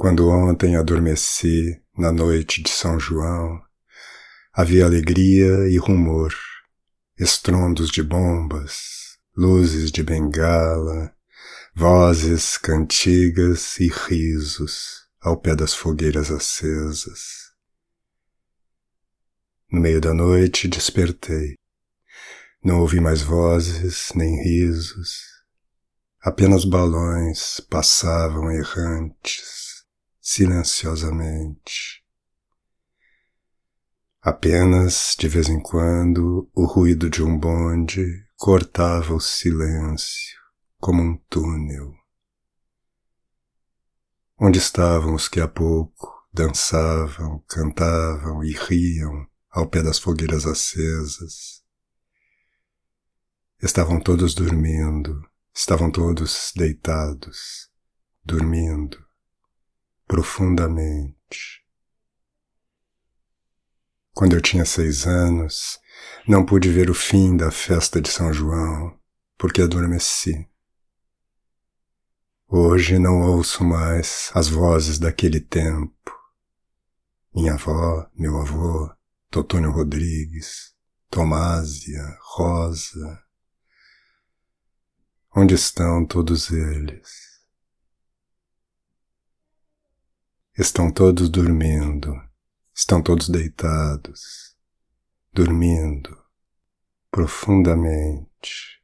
Quando ontem adormeci na noite de São João, havia alegria e rumor, estrondos de bombas, luzes de bengala, vozes, cantigas e risos ao pé das fogueiras acesas. No meio da noite despertei. Não ouvi mais vozes nem risos. Apenas balões passavam errantes, silenciosamente. Apenas, de vez em quando, o ruído de um bonde cortava o silêncio como um túnel. Onde estavam os que há pouco dançavam, cantavam e riam ao pé das fogueiras acesas? Estavam todos dormindo, estavam todos deitados, dormindo profundamente. Quando eu tinha seis anos, não pude ver o fim da festa de São João, porque adormeci. Hoje não ouço mais as vozes daquele tempo. Minha avó, meu avô, Totônio Rodrigues, Tomásia, Rosa. Onde estão todos eles? Estão todos dormindo, estão todos deitados, dormindo profundamente.